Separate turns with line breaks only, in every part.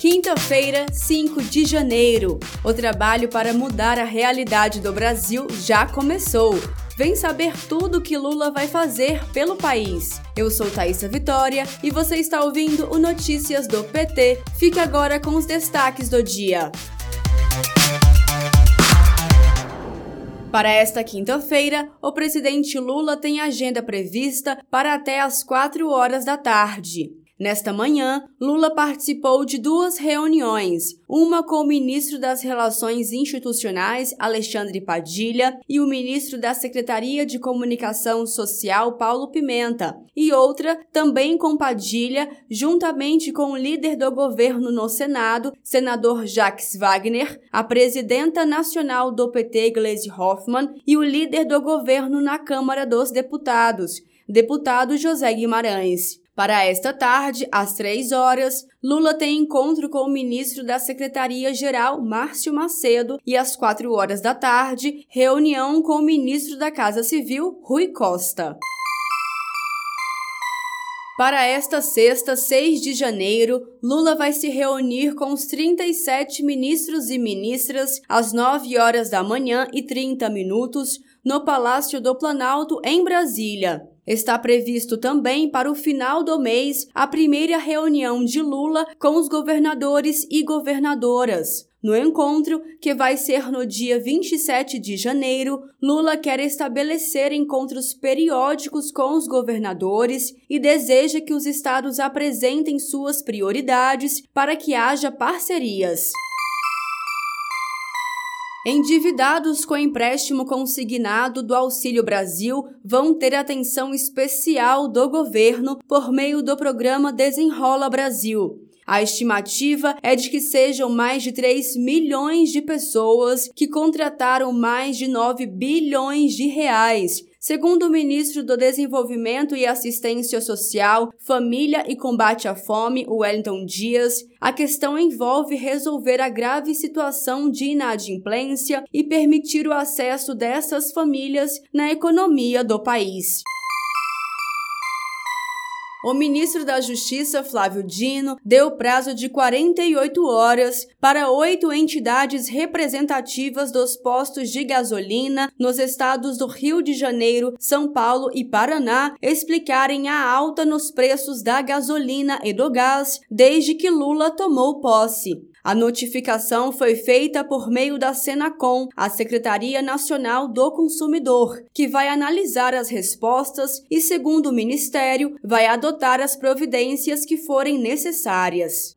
Quinta-feira, 5 de janeiro. O trabalho para mudar a realidade do Brasil já começou. Vem saber tudo que Lula vai fazer pelo país. Eu sou Thaisa Vitória e você está ouvindo o Notícias do PT. Fique agora com os destaques do dia. Para esta quinta-feira, o presidente Lula tem agenda prevista para até às 4 horas da tarde. Nesta manhã, Lula participou de duas reuniões, uma com o ministro das Relações Institucionais, Alexandre Padilha, e o ministro da Secretaria de Comunicação Social, Paulo Pimenta, e outra também com Padilha, juntamente com o líder do governo no Senado, senador Jacques Wagner, a presidenta nacional do PT, Gleisi Hoffmann, e o líder do governo na Câmara dos Deputados, deputado José Guimarães. Para esta tarde, às três horas, Lula tem encontro com o ministro da Secretaria-Geral, Márcio Macedo, e às quatro horas da tarde, reunião com o ministro da Casa Civil, Rui Costa. Para esta sexta, 6 de janeiro, Lula vai se reunir com os 37 ministros e ministras às 9 horas da manhã e 30 minutos no Palácio do Planalto, em Brasília. Está previsto também para o final do mês a primeira reunião de Lula com os governadores e governadoras. No encontro, que vai ser no dia 27 de janeiro, Lula quer estabelecer encontros periódicos com os governadores e deseja que os estados apresentem suas prioridades para que haja parcerias. Endividados com empréstimo consignado do Auxílio Brasil vão ter atenção especial do governo por meio do programa Desenrola Brasil. A estimativa é de que sejam mais de 3 milhões de pessoas que contrataram mais de 9 bilhões de reais Segundo o ministro do Desenvolvimento e Assistência Social, Família e Combate à Fome, Wellington Dias, a questão envolve resolver a grave situação de inadimplência e permitir o acesso dessas famílias na economia do país. O ministro da Justiça, Flávio Dino, deu prazo de 48 horas para oito entidades representativas dos postos de gasolina nos estados do Rio de Janeiro, São Paulo e Paraná explicarem a alta nos preços da gasolina e do gás desde que Lula tomou posse. A notificação foi feita por meio da Senacom, a Secretaria Nacional do Consumidor, que vai analisar as respostas e, segundo o Ministério, vai adotar as providências que forem necessárias.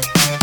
you